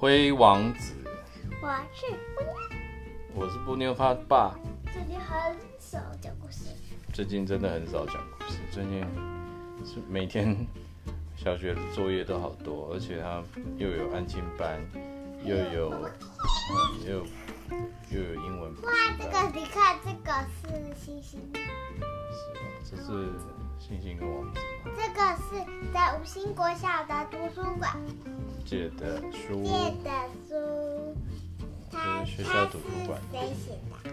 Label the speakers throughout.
Speaker 1: 灰王子，
Speaker 2: 我是布妞，
Speaker 1: 我是布妞他爸。
Speaker 2: 最近很少讲故事，
Speaker 1: 最近真的很少讲故事。最近是每天小学的作业都好多，而且他又有安静班，又有又有又有英文。
Speaker 2: 哇，这个你看，这个是星星。
Speaker 1: 是吗？这是星星跟王子吗？
Speaker 2: 这个是在五星国小的图书馆
Speaker 1: 借的书。
Speaker 2: 借的书。
Speaker 1: 这是学校图书馆。
Speaker 2: 谁写的？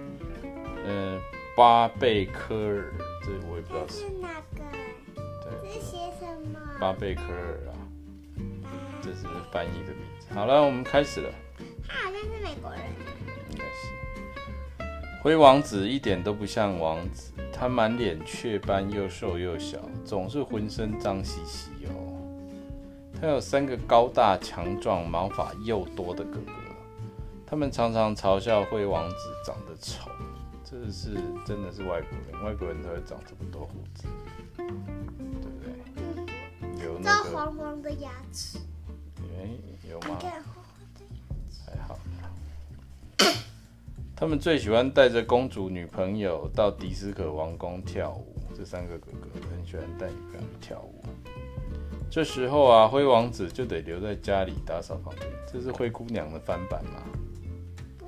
Speaker 1: 嗯，巴贝科尔，这我也不知道是。
Speaker 2: 是哪个？
Speaker 1: 对。
Speaker 2: 这写什么？
Speaker 1: 巴贝科尔啊。这是翻译的名字。好了，我们开始了。
Speaker 2: 他好像是美国人。
Speaker 1: 应该是。灰王子一点都不像王子，他满脸雀斑，又瘦又小，总是浑身脏兮兮哦。他有三个高大强壮、毛发又多的哥哥，他们常常嘲笑灰王子长得丑。这是真的是外国人，外国人才会长这么多胡子，对不对？有那个
Speaker 2: 黄黄的牙齿。
Speaker 1: 哎，有吗？他们最喜欢带着公主女朋友到迪斯科王宫跳舞。这三个哥哥很喜欢带女朋友去跳舞。这时候啊，灰王子就得留在家里打扫房间。这是灰姑娘的翻版吗？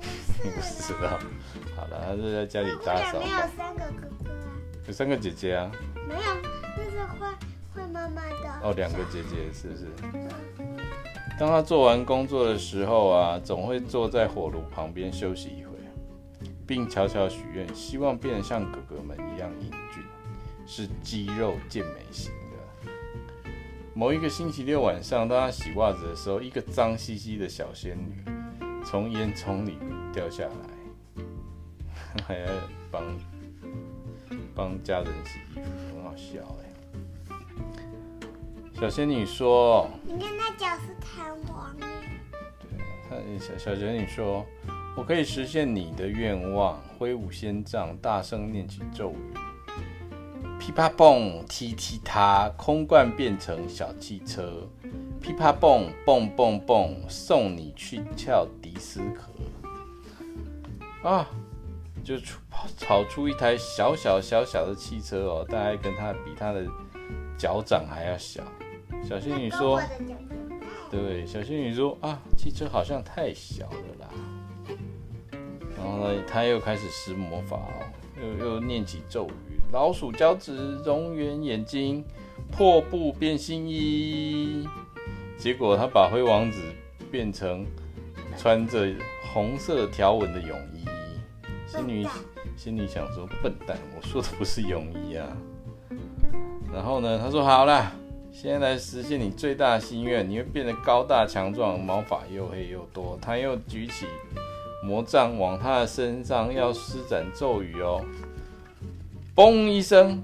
Speaker 1: 不知道。好了，他是在家里打扫。
Speaker 2: 没有三个哥哥啊。
Speaker 1: 有三个姐姐啊。
Speaker 2: 没有，这是灰灰妈妈的。
Speaker 1: 哦，两个姐姐是不是？当他做完工作的时候啊，总会坐在火炉旁边休息一会。并悄悄许愿，希望变得像哥哥们一样英俊，是肌肉健美型的。某一个星期六晚上，当他洗袜子的时候，一个脏兮兮的小仙女从烟囱里掉下来，还要帮帮家人洗衣服，很好笑哎。小仙女说：“
Speaker 2: 你看那脚是弹簧。”
Speaker 1: 对，她小小仙女说。我可以实现你的愿望，挥舞仙杖，大声念起咒语，噼啪蹦，踢踢踏，空罐变成小汽车，噼啪蹦，蹦蹦蹦，送你去跳迪斯科。啊，就出跑出一台小小小小的汽车哦，大概跟它比，它的脚掌还要小。小仙女说：“对，小仙女说啊，汽车好像太小了啦。”他又开始施魔法哦，又又念起咒语：老鼠胶质、蠑螈眼睛、破布变新衣。结果他把灰王子变成穿着红色条纹的泳衣。仙女心里想说：笨蛋，我说的不是泳衣啊。然后呢，他说：好啦，现在来实现你最大的心愿，你会变得高大强壮，毛发又黑又多。他又举起。魔杖往他的身上要施展咒语哦，嘣一声，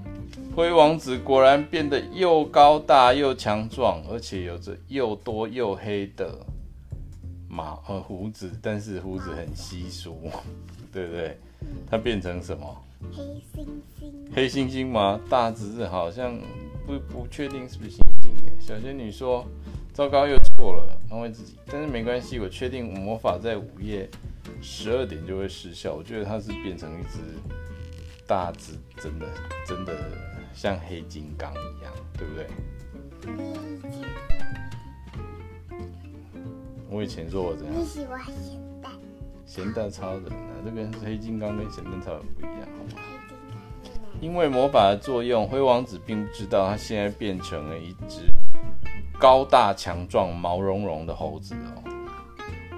Speaker 1: 灰王子果然变得又高大又强壮，而且有着又多又黑的毛和胡子，但是胡子很稀疏，对不对？他变成什么？
Speaker 2: 黑猩猩？
Speaker 1: 黑猩猩吗？大侄子好像不不确定是不是猩猩诶。小仙女说：“糟糕，又错了，安慰自己。但是没关系，我确定魔法在午夜。”十二点就会失效，我觉得它是变成一只大只，真的真的像黑金刚一样，对不对？我以前说我怎样？
Speaker 2: 你喜欢咸蛋？
Speaker 1: 咸蛋超人啊，这个黑金刚跟咸蛋超人不一样，好吗？因为魔法的作用，灰王子并不知道他现在变成了一只高大强壮、毛茸茸的猴子哦。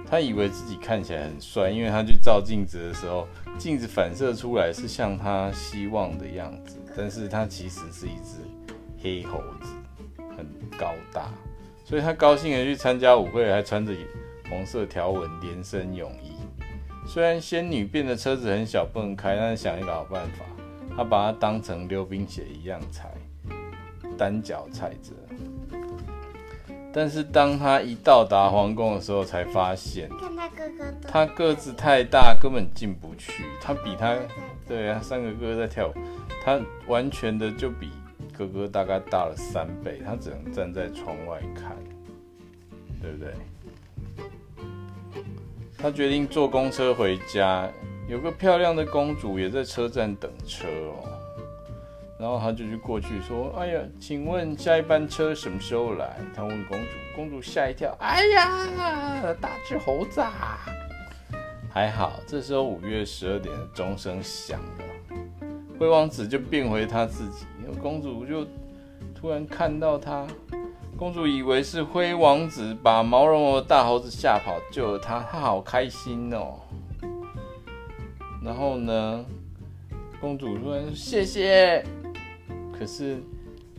Speaker 1: 他以为自己看起来很帅，因为他去照镜子的时候，镜子反射出来是像他希望的样子，但是他其实是一只黑猴子，很高大，所以他高兴地去参加舞会，还穿着红色条纹连身泳衣。虽然仙女变的车子很小不能开，但是想一个好办法，他把它当成溜冰鞋一样踩，单脚踩着。但是当他一到达皇宫的时候，才发现，他个子太大，根本进不去。他比他，对啊，三个哥哥在跳舞，他完全的就比哥哥大概大了三倍，他只能站在窗外看，对不对？他决定坐公车回家，有个漂亮的公主也在车站等车哦。然后他就去过去说：“哎呀，请问下一班车什么时候来？”他问公主，公主吓一跳：“哎呀，大只猴子啊！”还好，这时候五月十二点的钟声响了，灰王子就变回他自己，公主就突然看到他，公主以为是灰王子把毛茸茸的大猴子吓跑，救了他，他好开心哦。然后呢，公主突然说谢谢。可是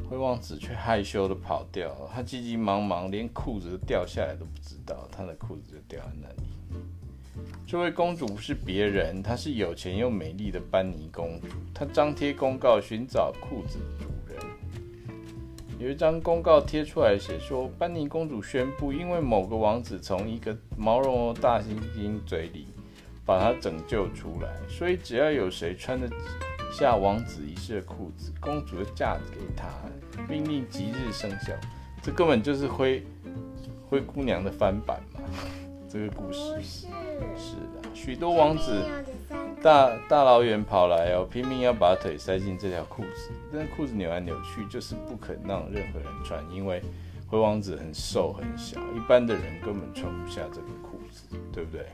Speaker 1: 灰王子却害羞的跑掉了，他急急忙忙，连裤子都掉下来都不知道，他的裤子就掉在那里。这位公主不是别人，她是有钱又美丽的班尼公主。她张贴公告寻找裤子主人，有一张公告贴出来，写说班尼公主宣布，因为某个王子从一个毛茸茸大猩猩嘴里把她拯救出来，所以只要有谁穿的。下王子一世的裤子，公主就嫁给他，命令即日生效。这根本就是灰灰姑娘的翻版嘛？这个故事
Speaker 2: 是
Speaker 1: 是的，许多王子大大老远跑来哦，拼命要把腿塞进这条裤子，但裤子扭来扭去，就是不肯让任何人穿，因为灰王子很瘦很小，一般的人根本穿不下这个裤子，对不对？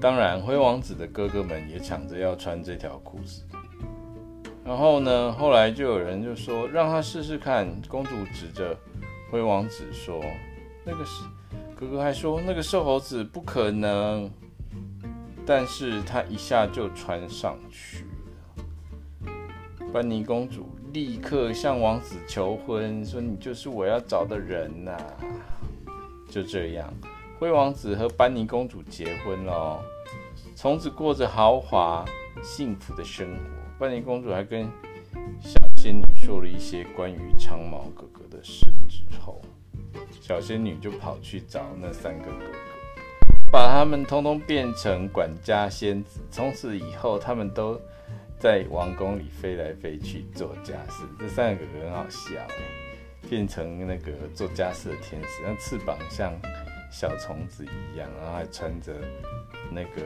Speaker 1: 当然，灰王子的哥哥们也抢着要穿这条裤子。然后呢，后来就有人就说让他试试看。公主指着灰王子说：“那个是哥哥还说那个瘦猴子不可能。”但是他一下就穿上去了。班尼公主立刻向王子求婚，说：“你就是我要找的人呐！”就这样。灰王子和班尼公主结婚了，从此过着豪华幸福的生活。班尼公主还跟小仙女说了一些关于长毛哥哥的事之后，小仙女就跑去找那三个哥哥，把他们通通变成管家仙子。从此以后，他们都在王宫里飞来飞去做家事。这三个哥哥很好笑，变成那个做家事的天使，那翅膀像。小虫子一样，然后还穿着那个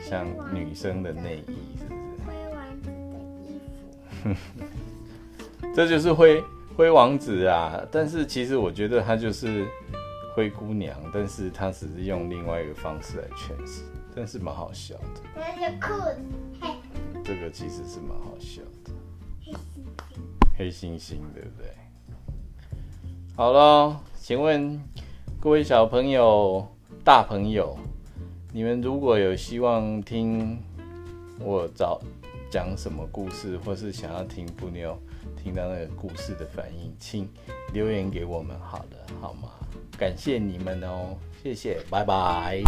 Speaker 1: 像女生的内衣，是不是？
Speaker 2: 灰王子的衣服。
Speaker 1: 这就是灰灰王子啊！但是其实我觉得他就是灰姑娘，但是他只是用另外一个方式来诠释，但是蛮好笑的。
Speaker 2: 那条裤子，嘿。
Speaker 1: 这个其实是蛮好笑的。黑猩猩，黑猩猩，对不对？好了，请问。各位小朋友、大朋友，你们如果有希望听我找讲什么故事，或是想要听布妞听到那个故事的反应，请留言给我们，好了，好吗？感谢你们哦，谢谢，拜拜。